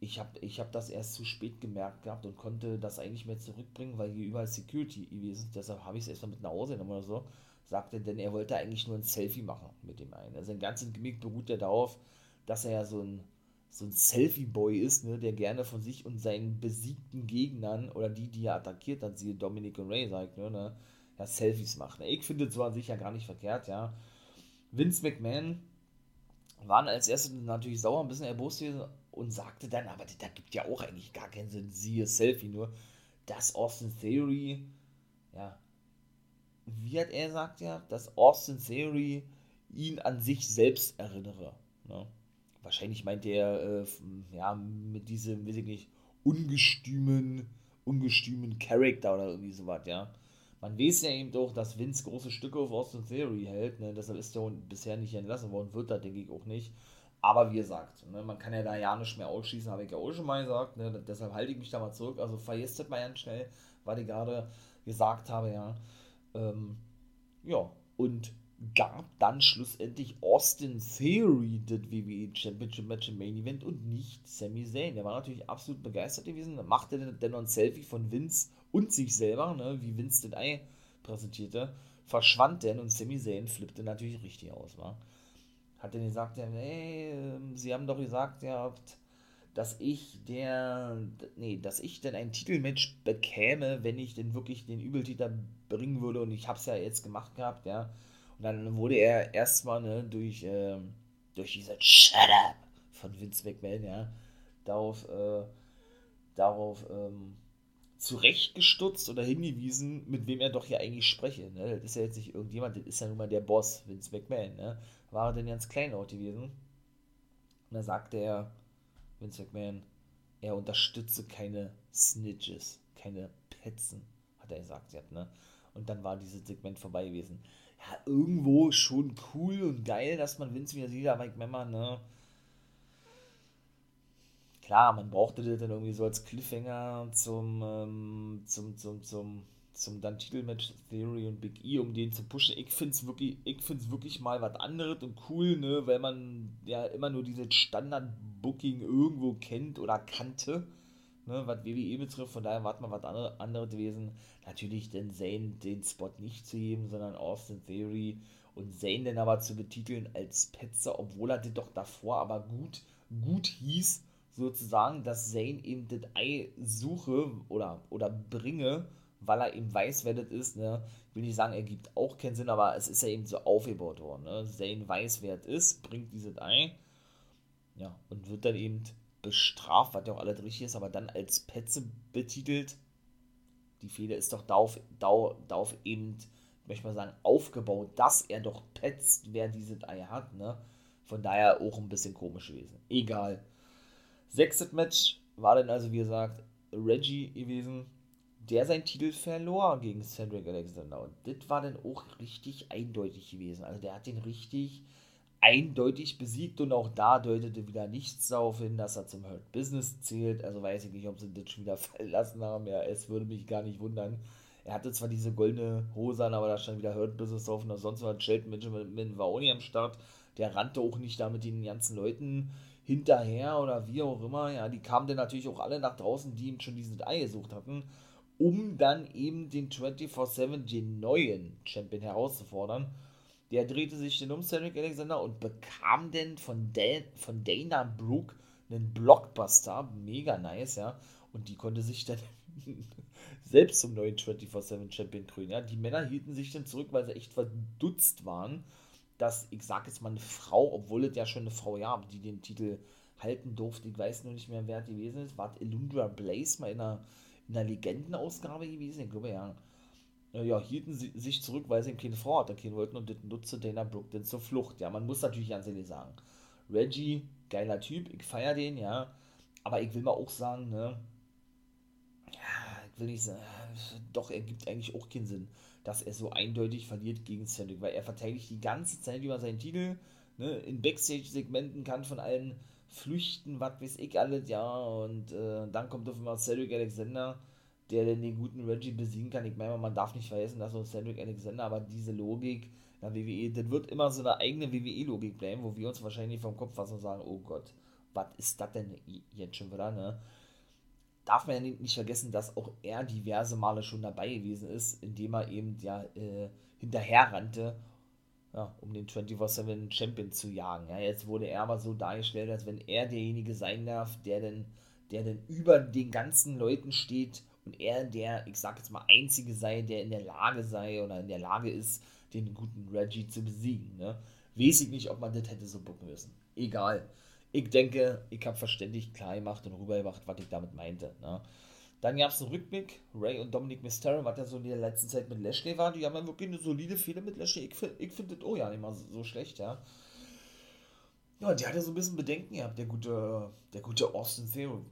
ich habe ich hab das erst zu spät gemerkt gehabt und konnte das eigentlich mehr zurückbringen, weil hier überall Security gewesen ist. Deshalb habe ich es erstmal mit nach Hause genommen oder so. Sagte, denn er wollte eigentlich nur ein Selfie machen mit dem einen. Also sein ganzes Gimmick beruht ja darauf, dass er ja so ein, so ein Selfie-Boy ist, ne, der gerne von sich und seinen besiegten Gegnern oder die, die er attackiert hat, siehe Dominic und Ray, sagt, ne, ne, ja, Selfies macht. Ich finde es so an sich ja gar nicht verkehrt, ja. Vince McMahon waren als erstes natürlich sauer, ein bisschen erbost und sagte dann, aber da gibt ja auch eigentlich gar keinen Sinn, siehe Selfie nur, dass Austin Theory, ja, wie hat er gesagt, ja, dass Austin Theory ihn an sich selbst erinnere. Ne? Wahrscheinlich meint er, äh, ja, mit diesem, weiß ich nicht, ungestümen, ungestümen Charakter oder irgendwie sowas, ja. Man weiß ja eben doch, dass Vince große Stücke auf Austin Theory hält, ne? deshalb ist er bisher nicht entlassen worden, wird er, denke ich, auch nicht. Aber wie gesagt, ne, man kann ja da ja nicht mehr ausschließen, habe ich ja auch schon mal gesagt. Ne, deshalb halte ich mich da mal zurück. Also vergesst mal ganz schnell, was ich gerade gesagt habe, ja. Ähm, ja, und gab dann schlussendlich Austin Theory das WWE Championship Match im Main Event und nicht Sami Zayn. Der war natürlich absolut begeistert gewesen, machte dann noch ein Selfie von Vince und sich selber, ne, wie Vince das Ei präsentierte, verschwand denn und Sami Zayn flippte natürlich richtig aus, war. Hat dann gesagt, ja, hey, ähm, sie haben doch gesagt, ihr habt dass ich der, nee, dass ich denn ein Titelmatch bekäme, wenn ich denn wirklich den Übeltäter bringen würde und ich hab's ja jetzt gemacht gehabt, ja. Und dann wurde er erstmal, ne, durch, äh, durch diese Shut up von Vince McMahon, ja, darauf, äh, darauf, ähm, zurechtgestutzt oder hingewiesen, mit wem er doch hier eigentlich spreche. Ne? Das ist ja jetzt nicht irgendjemand, das ist ja nun mal der Boss, Vince McMahon. Ne? War er denn ganz klein auch gewesen? Und da sagte er, Vince McMahon, er unterstütze keine Snitches, keine Petzen, hat er gesagt. Ja, ne? Und dann war dieses Segment vorbei gewesen. Ja, irgendwo schon cool und geil, dass man Vince wieder sieht, aber McMahon, ne? Klar, man brauchte das dann irgendwie so als Cliffhanger zum, ähm, zum, zum, zum, zum dann Titelmatch Theory und Big E, um den zu pushen. Ich finde es wirklich, wirklich mal was anderes und cool, ne, weil man ja immer nur dieses Standard-Booking irgendwo kennt oder kannte, ne, was WWE betrifft. Von daher war mal was andere, anderes gewesen. Natürlich den Zane den Spot nicht zu geben, sondern Austin Theory und Zane dann aber zu betiteln als Petzer, obwohl er das doch davor aber gut, gut hieß, sozusagen, dass Zane eben das Ei suche oder, oder bringe weil er eben weiß, wer das ist. Ne? Ich will nicht sagen, er gibt auch keinen Sinn, aber es ist ja eben so aufgebaut worden. Ne? Zane weiß, wer es ist, bringt dieses ein ja, und wird dann eben bestraft, was ja auch alles richtig ist, aber dann als Petze betitelt. Die Fehler ist doch darauf, darauf, eben, ich mal sagen, aufgebaut, dass er doch petzt, wer dieses Ei hat. Ne? Von daher auch ein bisschen komisch gewesen. Egal. Sechstes Match war dann also, wie gesagt, Reggie gewesen der seinen Titel verlor gegen Cedric Alexander. Und das war dann auch richtig eindeutig gewesen. Also der hat den richtig eindeutig besiegt und auch da deutete wieder nichts darauf hin, dass er zum Hurt Business zählt. Also weiß ich nicht, ob sie das schon wieder verlassen haben. Ja, es würde mich gar nicht wundern. Er hatte zwar diese goldene Hose an, aber da stand wieder Hurt Business drauf und sonst war Shelton Benjamin war auch nicht am Start. Der rannte auch nicht da mit den ganzen Leuten hinterher oder wie auch immer. Ja, die kamen dann natürlich auch alle nach draußen, die ihm schon dieses Ei gesucht hatten um dann eben den 24-7, den neuen Champion herauszufordern. Der drehte sich dann um Cedric Alexander und bekam dann von, von Dana Brooke einen Blockbuster, mega nice, ja. Und die konnte sich dann selbst zum neuen 24-7 Champion krönen, ja. Die Männer hielten sich dann zurück, weil sie echt verdutzt waren, dass, ich sag jetzt mal, eine Frau, obwohl es ja schon eine Frau ja, die den Titel halten durfte, ich weiß nur nicht mehr, wer die gewesen ist, war Elundra Blaze mal in einer in der Legendenausgabe gewesen, ich glaube ja. Ja, hielten sie sich zurück, weil sie ihm keine Frau attackieren wollten und das nutzte Dana Brooke dann zur Flucht. Ja, man muss natürlich ganz ehrlich sagen. Reggie, geiler Typ, ich feiere den, ja. Aber ich will mal auch sagen, ne, ja, ich will nicht sagen, doch, er gibt eigentlich auch keinen Sinn, dass er so eindeutig verliert gegen Cedric, weil er verteidigt die ganze Zeit über seinen Titel, ne, in Backstage-Segmenten kann von allen flüchten, was weiß ich alles, ja. Und äh, dann kommt auf einmal Cedric Alexander, der dann den guten Reggie besiegen kann. Ich meine, man darf nicht vergessen, dass so Cedric Alexander, aber diese Logik, der WWE, das wird immer so eine eigene WWE-Logik bleiben, wo wir uns wahrscheinlich vom Kopf fassen und sagen, oh Gott, was ist das denn jetzt schon wieder, ne? Darf man ja nicht vergessen, dass auch er diverse Male schon dabei gewesen ist, indem er eben ja äh, hinterher rannte ja, um den 24-7 Champion zu jagen. Ja, jetzt wurde er aber so dargestellt, als wenn er derjenige sein darf, der denn, der denn über den ganzen Leuten steht und er der, ich sag jetzt mal, einzige sei, der in der Lage sei oder in der Lage ist, den guten Reggie zu besiegen. Ne? Weiß ich nicht, ob man das hätte so bucken müssen. Egal. Ich denke, ich habe verständlich klar gemacht und rübergebracht, was ich damit meinte. Ne? Dann gab es einen Rückblick, Ray und Dominic Mysterio, was ja so in der letzten Zeit mit Lashley war, die haben ja wirklich eine solide Fehler mit Lashley. Ich, ich finde das auch ja nicht mal so, so schlecht, ja. Ja, der hatte so ein bisschen Bedenken gehabt, der gute, der gute Austin Theory,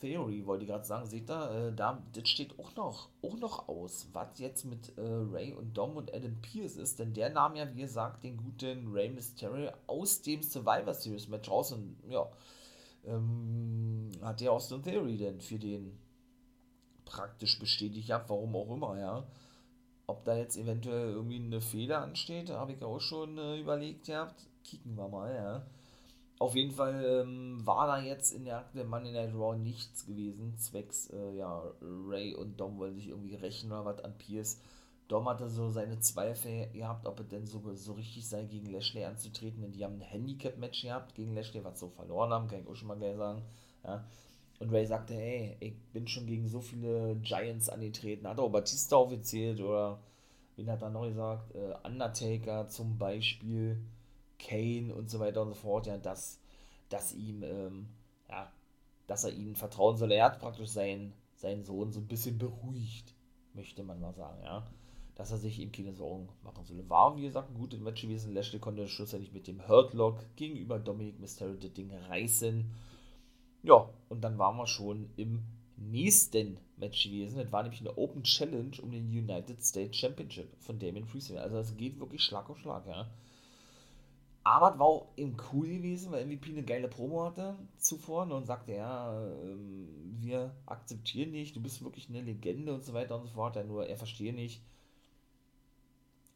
Theory wollte ich gerade sagen, seht ihr, äh, da, das steht auch noch, auch noch aus, was jetzt mit äh, Ray und Dom und Adam Pierce ist, denn der nahm ja, wie gesagt, den guten Ray Mysterio aus dem Survivor Series Match raus und ja, ähm, hat der Austin Theory denn für den praktisch bestätigt habe, warum auch immer, ja. ob da jetzt eventuell irgendwie eine Fehler ansteht, habe ich auch schon äh, überlegt gehabt. Kicken wir mal, ja. Auf jeden Fall ähm, war da jetzt in der Akte Money Night Raw nichts gewesen, zwecks, äh, ja, Ray und Dom wollen sich irgendwie rächen oder was an Pierce. Dom hatte so seine Zweifel gehabt, ob es denn so, so richtig sei, gegen Lashley anzutreten, denn die haben ein Handicap-Match gehabt gegen Lashley, was so verloren haben, kann ich auch schon mal gleich sagen. Ja. Und Ray sagte, hey, ich bin schon gegen so viele Giants angetreten, hat auch Batista aufgezählt oder wen hat er noch gesagt? Äh, Undertaker zum Beispiel. Kane und so weiter und so fort, ja, dass, dass ihm, ähm, ja, dass er ihnen vertrauen soll. Er hat praktisch seinen, seinen Sohn so ein bisschen beruhigt, möchte man mal sagen, ja. Dass er sich eben keine Sorgen machen soll. War, wie gesagt, ein gutes Match gewesen. Lashley konnte schlussendlich mit dem Hurtlock gegenüber Dominic Mysterio das Ding reißen. Ja, und dann waren wir schon im nächsten Match gewesen. Das war nämlich eine Open Challenge um den United States Championship von Damien Priest. Also es geht wirklich Schlag auf Schlag, ja. Aber es war auch eben cool gewesen, weil MVP eine geile Promo hatte zuvor und sagte, ja, ähm, wir akzeptieren nicht, du bist wirklich eine Legende und so weiter und so fort. Ja, nur er verstehe nicht.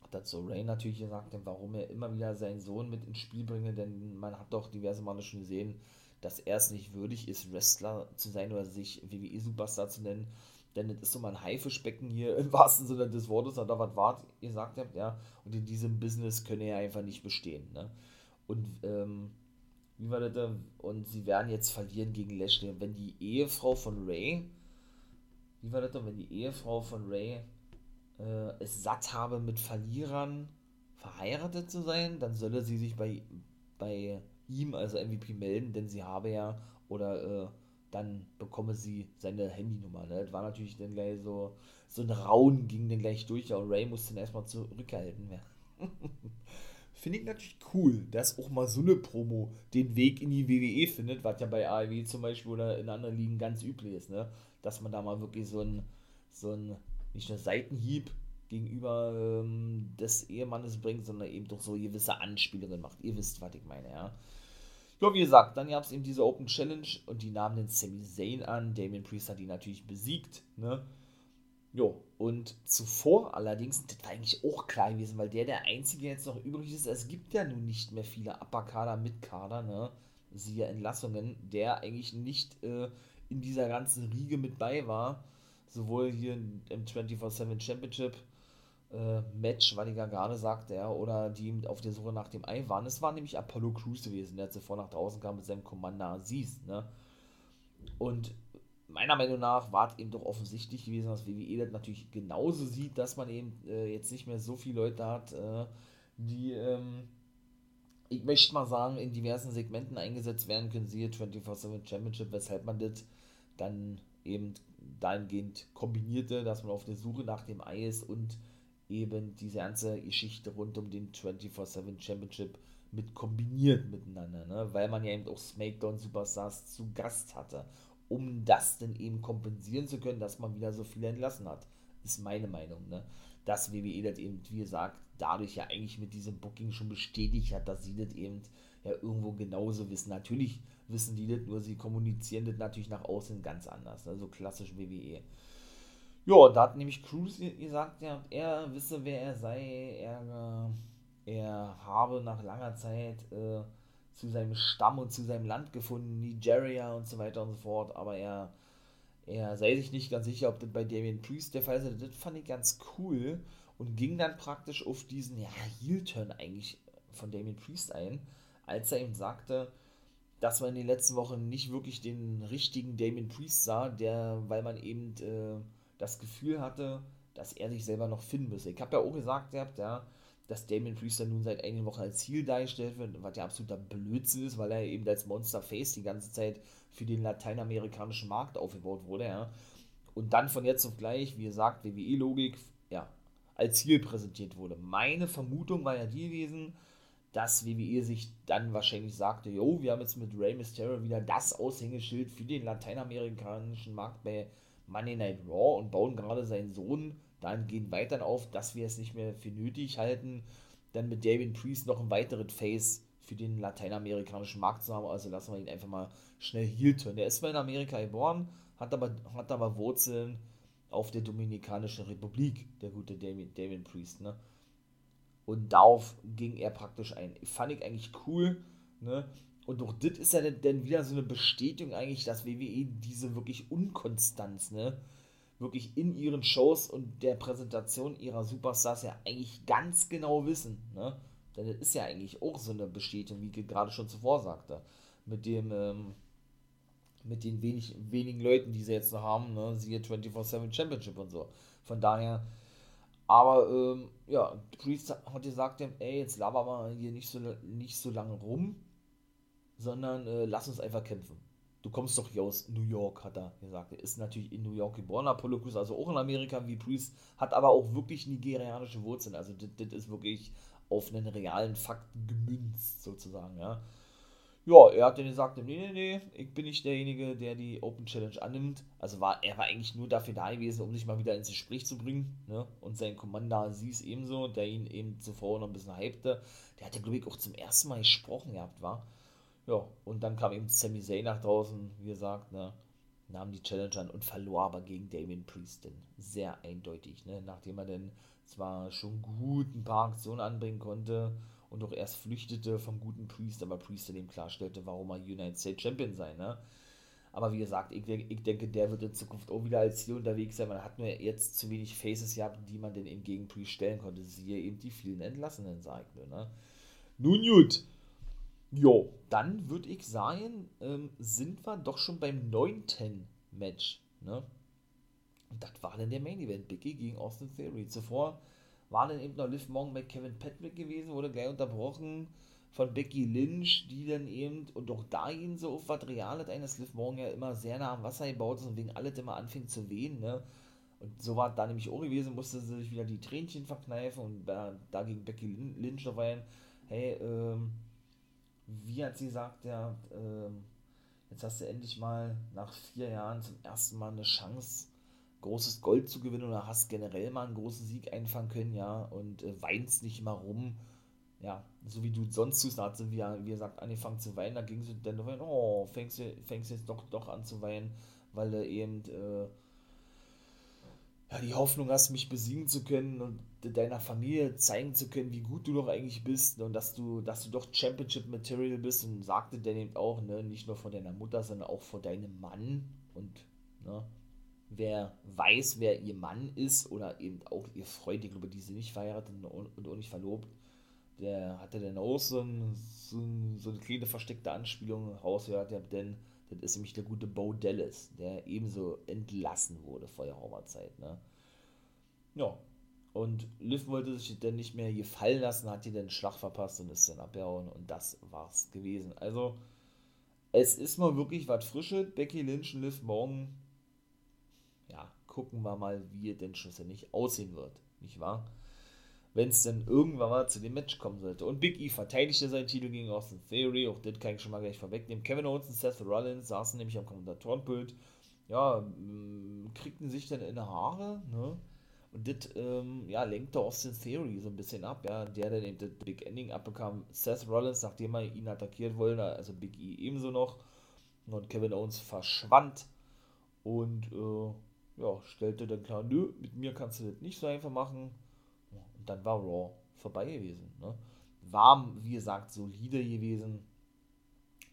Hat dazu Ray natürlich gesagt, warum er immer wieder seinen Sohn mit ins Spiel bringe, denn man hat doch diverse Male schon gesehen, dass er es nicht würdig ist, Wrestler zu sein oder sich WWE-Superstar zu nennen. Denn das ist so mal ein Haifischbecken hier im wahrsten Sinne des Wortes, da was wart, ihr gesagt habt, ja. Und in diesem Business könne er einfach nicht bestehen, ne? Und, ähm, wie war das da? Und sie werden jetzt verlieren gegen Lashley. Und wenn die Ehefrau von Ray, wie war das da? Wenn die Ehefrau von Ray äh, es satt habe, mit Verlierern verheiratet zu sein, dann solle sie sich bei, bei ihm, also MVP, melden, denn sie habe ja, oder äh, dann bekomme sie seine Handynummer. Ne? Das war natürlich dann gleich so, so ein Raun ging dann gleich durch, und Ray musste dann erstmal zurückgehalten werden. Finde ich natürlich cool, dass auch mal so eine Promo den Weg in die WWE findet, was ja bei AEW zum Beispiel oder in anderen Ligen ganz üblich ist, ne? Dass man da mal wirklich so ein, so ein, nicht nur Seitenhieb gegenüber ähm, des Ehemannes bringt, sondern eben doch so gewisse Anspielungen macht. Ihr wisst, was ich meine, ja. Ja, wie gesagt, dann gab es eben diese Open Challenge und die nahmen den Sami Zayn an. Damien Priest hat die natürlich besiegt, ne? Jo, und zuvor allerdings, das war eigentlich auch klar gewesen, weil der der einzige jetzt noch übrig ist. Es gibt ja nun nicht mehr viele Upper-Kader, Mid-Kader, ne? Siehe Entlassungen, der eigentlich nicht äh, in dieser ganzen Riege mit bei war. Sowohl hier im 24-7 Championship äh, Match, weil ich ja gerade sagte, ja, oder die auf der Suche nach dem Ei waren. Es war nämlich Apollo Crews gewesen, der zuvor nach draußen kam mit seinem Commander Aziz, ne? Und meiner Meinung nach war es eben doch offensichtlich gewesen, dass WWE das natürlich genauso sieht, dass man eben äh, jetzt nicht mehr so viele Leute hat, äh, die, ähm, ich möchte mal sagen, in diversen Segmenten eingesetzt werden können, siehe 24-7 Championship, weshalb man das dann eben dahingehend kombinierte, dass man auf der Suche nach dem Ei ist und eben diese ganze Geschichte rund um den 24-7 Championship mit kombiniert miteinander, ne? weil man ja eben auch SmackDown Superstars zu Gast hatte um das dann eben kompensieren zu können, dass man wieder so viele entlassen hat. Ist meine Meinung, ne? Dass WWE das eben, wie gesagt, dadurch ja eigentlich mit diesem Booking schon bestätigt hat, dass sie das eben ja irgendwo genauso wissen. Natürlich wissen die das, nur sie kommunizieren das natürlich nach außen ganz anders. Also klassisch WWE. Ja, da hat nämlich Cruz gesagt, ja, er wisse, wer er sei, er, er habe nach langer Zeit äh, zu seinem Stamm und zu seinem Land gefunden, Nigeria und so weiter und so fort, aber er, er sei sich nicht ganz sicher, ob das bei Damien Priest der Fall ist. Das fand ich ganz cool und ging dann praktisch auf diesen ja, Heel-Turn eigentlich von Damien Priest ein, als er ihm sagte, dass man in den letzten Wochen nicht wirklich den richtigen Damien Priest sah, der, weil man eben äh, das Gefühl hatte, dass er sich selber noch finden müsse. Ich habe ja auch gesagt, ihr habt ja, dass Damien Priest nun seit einigen Wochen als Ziel dargestellt wird, was ja absoluter Blödsinn ist, weil er eben als Monster Face die ganze Zeit für den lateinamerikanischen Markt aufgebaut wurde, ja. Und dann von jetzt auf gleich, wie gesagt, WWE-Logik, ja, als Ziel präsentiert wurde. Meine Vermutung war ja die gewesen, dass WWE sich dann wahrscheinlich sagte, jo, wir haben jetzt mit Rey Mysterio wieder das Aushängeschild für den lateinamerikanischen Markt bei Monday Night Raw und bauen gerade seinen Sohn dahingehend weiter auf, dass wir es nicht mehr für nötig halten, dann mit David Priest noch ein weiteres Face für den lateinamerikanischen Markt zu haben. Also lassen wir ihn einfach mal schnell heel turn. Der ist zwar in Amerika geboren, hat aber, hat aber Wurzeln auf der Dominikanischen Republik, der gute Damien, Damien Priest, ne? Und darauf ging er praktisch ein. Fand ich eigentlich cool, ne? Und auch das ist ja dann wieder so eine Bestätigung eigentlich, dass WWE diese wirklich Unkonstanz, ne? Wirklich in ihren Shows und der Präsentation ihrer Superstars ja eigentlich ganz genau wissen, ne? Denn das ist ja eigentlich auch so eine Bestätigung, wie ich gerade schon zuvor sagte. Mit dem, ähm, mit den wenig, wenigen Leuten, die sie jetzt noch haben, ne? siehe 24-7 Championship und so. Von daher, aber ähm, ja, Priest hat gesagt, ey, jetzt laber mal hier nicht so, nicht so lange rum, sondern äh, lass uns einfach kämpfen. Du kommst doch hier aus New York, hat er gesagt. Er ist natürlich in New York geboren, Apollo Crews, also auch in Amerika wie Priest, hat aber auch wirklich nigerianische Wurzeln. Also das ist wirklich auf einen realen Fakt gemünzt, sozusagen, ja. Ja, er hat dann gesagt, nee, nee, nee, ich bin nicht derjenige, der die Open Challenge annimmt. Also war er war eigentlich nur dafür da gewesen, um sich mal wieder ins Gespräch zu bringen. Ne? Und sein Commander Aziz ebenso, der ihn eben zuvor noch ein bisschen hypte. Der hat ja, glaube ich, auch zum ersten Mal gesprochen gehabt, war. Ja, und dann kam eben Sami Zayn nach draußen, wie gesagt, ne? nahm die Challenge an und verlor aber gegen Damien Priest denn sehr eindeutig, ne? nachdem er dann zwar schon gut ein paar Aktionen anbringen konnte und auch erst flüchtete vom guten Priest, aber Priest eben klarstellte, warum er United States Champion sei, ne? Aber wie gesagt, ich, ich denke, der wird in Zukunft auch wieder als hier unterwegs sein. Man hat nur jetzt zu wenig Faces gehabt, die man denn eben gegen Priest stellen konnte. Siehe eben die vielen Entlassenen, sagt nur, ne? Nun gut. Jo, dann würde ich sagen, ähm, sind wir doch schon beim neunten Match. Ne? Und das war dann der Main Event, Biggie gegen Austin Theory. Zuvor war dann eben noch Liv Morgan bei Kevin Patrick gewesen, wurde gleich unterbrochen von Becky Lynch, die dann eben, und auch da ihn so auf was Reales ein, dass Liv Morgan ja immer sehr nah am Wasser gebaut ist und wegen alles immer anfing zu wehen, ne? Und so war da nämlich auch gewesen, musste sie sich wieder die Tränchen verkneifen und da, da ging Becky Lynch noch ein, hey, ähm, wie hat sie gesagt, ja, äh, jetzt hast du endlich mal nach vier Jahren zum ersten Mal eine Chance, großes Gold zu gewinnen oder hast generell mal einen großen Sieg einfangen können, ja, und äh, weinst nicht immer rum, ja, so wie du sonst tust, hat sie, wie, wie gesagt, angefangen zu weinen, da ging sie dann noch oh, fängst du fängst jetzt doch, doch an zu weinen, weil du eben, äh, ja, die Hoffnung hast, mich besiegen zu können und deiner Familie zeigen zu können, wie gut du doch eigentlich bist und dass du, dass du doch Championship Material bist und sagte dann eben auch, ne, nicht nur vor deiner Mutter, sondern auch vor deinem Mann und ne, wer weiß, wer ihr Mann ist oder eben auch ihr Freund, ich glaube, die sind nicht verheiratet und auch nicht verlobt, der hatte dann auch so, ein, so, ein, so eine kleine versteckte Anspielung rausgehört, denn das ist nämlich der gute Bo Dallas, der ebenso entlassen wurde vor der Horror-Zeit. Ne? Ja, und Liv wollte sich dann nicht mehr gefallen lassen, hat ihr den Schlag verpasst und ist dann abgehauen und das war's gewesen. Also, es ist mal wirklich was Frisches. Becky Lynch und Liv morgen. Ja, gucken wir mal, wie es denn schlussendlich aussehen wird. Nicht wahr? Wenn es dann irgendwann mal zu dem Match kommen sollte. Und Big E verteidigte seinen Titel gegen Austin Theory, auch das kann ich schon mal gleich vorwegnehmen. Kevin Owens und Seth Rollins saßen nämlich am Kommentatorenpult, ja, mm, kriegten sich dann in die Haare, ne? Und das, ähm, ja, lenkte Austin Theory so ein bisschen ab, ja, der dann eben das Big Ending abbekam. Seth Rollins, nachdem er ihn attackiert wollte, also Big E ebenso noch. Und Kevin Owens verschwand und, äh, ja, stellte dann klar, nö, mit mir kannst du das nicht so einfach machen und dann war Raw vorbei gewesen. Ne? War, wie gesagt, solide gewesen.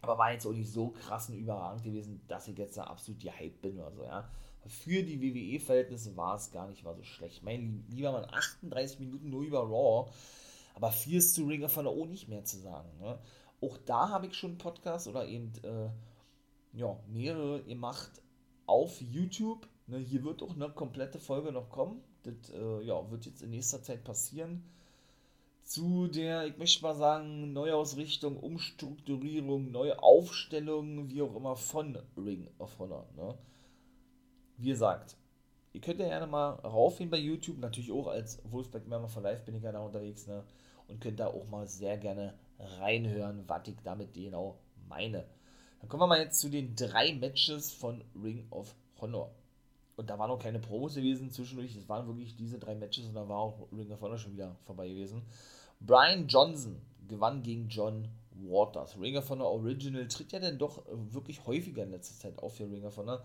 Aber war jetzt auch nicht so krass und überragend gewesen, dass ich jetzt da absolut gehypt bin oder so, ja. Für die WWE-Verhältnisse war es gar nicht mal so schlecht. Mein lieber Mann, 38 Minuten nur über Raw, aber viel ist zu Ring of Honor auch nicht mehr zu sagen. Ne? Auch da habe ich schon einen Podcast oder eben äh, ja, mehrere gemacht auf YouTube. Ne? Hier wird auch eine komplette Folge noch kommen. Das äh, ja, wird jetzt in nächster Zeit passieren. Zu der, ich möchte mal sagen, Neuausrichtung, Umstrukturierung, neue Aufstellung, wie auch immer, von Ring of Honor. Ne? Wie gesagt, ihr könnt ja gerne mal raufgehen bei YouTube, natürlich auch als Wolfpack Member von Live bin ich ja da unterwegs, ne? Und könnt da auch mal sehr gerne reinhören, was ich damit genau meine. Dann kommen wir mal jetzt zu den drei Matches von Ring of Honor. Und da waren auch keine Promos gewesen zwischendurch. Es waren wirklich diese drei Matches und da war auch Ring of Honor schon wieder vorbei gewesen. Brian Johnson gewann gegen John Waters. Ring of Honor Original tritt ja dann doch wirklich häufiger in letzter Zeit auf für Ring of Honor.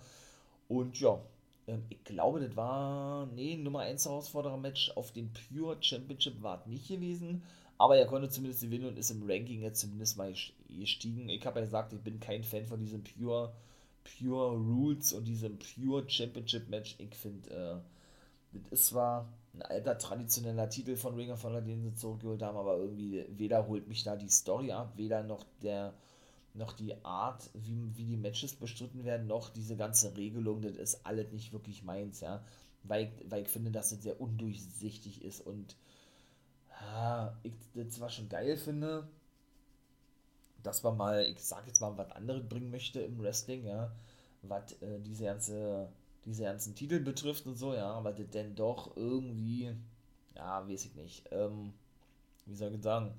Und ja, Ähm, ich glaube, das war, nee, Nummer 1 Herausforderer-Match auf den Pure Championship war es nicht gewesen. Aber er konnte zumindest gewinnen und ist im Ranking jetzt zumindest mal gestiegen. Ich habe ja gesagt, ich bin kein Fan von diesem Pure, Pure Rules und diesem Pure Championship Match. Ich finde, äh, das zwar ein alter traditioneller Titel von Ring of Honor, den sie zurückgeholt haben, aber irgendwie weder holt mich da die Story ab, weder noch der noch die Art, wie, wie die Matches bestritten werden, noch diese ganze Regelung, das ist alles nicht wirklich meins, ja. Weil, weil ich finde, dass das sehr undurchsichtig ist und ja, ich das zwar schon geil finde, dass man mal, ich sag jetzt mal, was anderes bringen möchte im Wrestling, ja, was äh, diese ganze, diese ganzen Titel betrifft und so, ja, aber das denn doch irgendwie, ja, weiß ich nicht, ähm, wie soll ich sagen,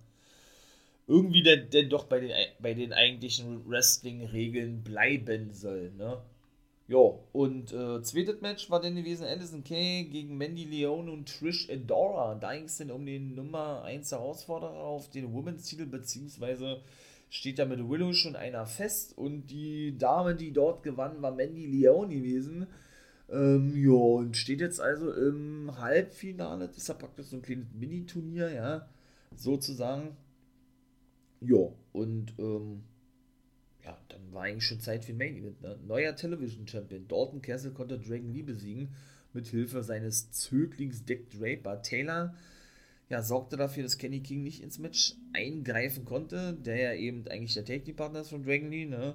irgendwie denn, denn doch bei den, bei den eigentlichen Wrestling-Regeln bleiben soll, ne? Ja, und äh, zweites Match war dann gewesen Anderson Kay gegen Mandy Leone und Trish Adora. Da ging es dann um den Nummer 1 Herausforderer auf den Women's Titel, beziehungsweise steht da mit Willow schon einer fest und die Dame, die dort gewann, war Mandy Leone gewesen. Ähm, ja, und steht jetzt also im Halbfinale. Das ist ja praktisch so ein kleines Mini-Turnier, ja, sozusagen. Ja, und ähm, ja, dann war eigentlich schon Zeit für ein Main Event. Ne? Neuer Television Champion. Dalton Castle konnte Dragon Lee besiegen mit Hilfe seines Zöglings Dick Draper. Taylor ja, sorgte dafür, dass Kenny King nicht ins Match eingreifen konnte, der ja eben eigentlich der Take Partner ist von Dragon Lee. Ne?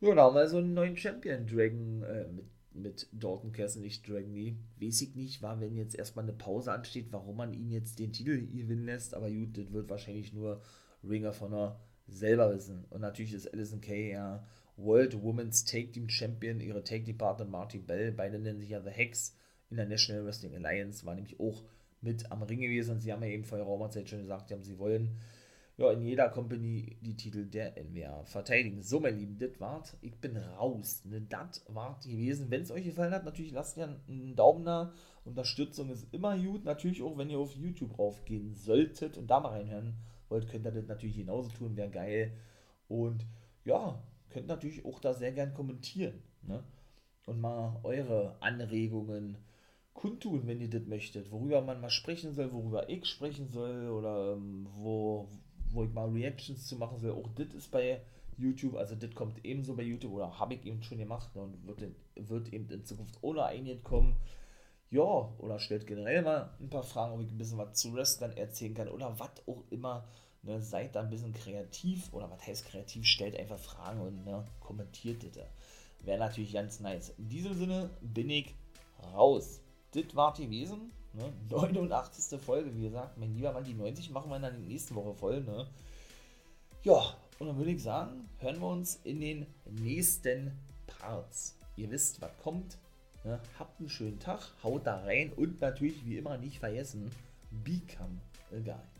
Ja, da haben wir also einen neuen Champion, Dragon, äh, mit, mit Dalton Castle, nicht Dragon Lee. Weiß ich nicht, war, wenn jetzt erstmal eine Pause ansteht, warum man ihn jetzt den Titel gewinnen lässt, aber gut, das wird wahrscheinlich nur Ring of Honor selber wissen. Und natürlich ist Alison Kay ja World Women's Take Team Champion, ihre Take Team Partner Marty Bell, beide nennen sich ja The Hex in der National Wrestling Alliance, war nämlich auch mit am Ring gewesen und sie haben ja eben vor ihrer Zeit schon gesagt, haben, sie wollen ja in jeder Company die Titel der NWA verteidigen. So, mein Lieben, das war's. Ich bin raus. Ne, das war's gewesen. Wenn es euch gefallen hat, natürlich lasst ihr einen Daumen da. Unterstützung ist immer gut. Natürlich auch, wenn ihr auf YouTube raufgehen solltet und da mal reinhören wollt, könnt ihr das natürlich genauso tun, wäre geil. Und ja, könnt natürlich auch da sehr gern kommentieren. Ne? Und mal eure Anregungen kundtun, wenn ihr das möchtet. Worüber man mal sprechen soll, worüber ich sprechen soll oder ähm, wo, wo ich mal Reactions zu machen soll. Auch das ist bei YouTube, also das kommt ebenso bei YouTube oder habe ich eben schon gemacht ne? und wird, wird eben in Zukunft ohne Einheit kommen ja, oder stellt generell mal ein paar Fragen, ob ich ein bisschen was zu Wrestlern erzählen kann oder was auch immer. Ne, seid da ein bisschen kreativ oder was heißt kreativ, stellt einfach Fragen und ne, kommentiert das. Wäre natürlich ganz nice. In diesem Sinne bin ich raus. Das war die Wesen. Ne? 89. Folge, wie gesagt, mein lieber Mann, die 90 machen wir in der nächsten Woche voll. Ne? Ja, und dann würde ich sagen, hören wir uns in den nächsten Parts. Ihr wisst, was kommt. Ne? Habt einen schönen Tag, haut da rein und natürlich wie immer nicht vergessen, become a guy.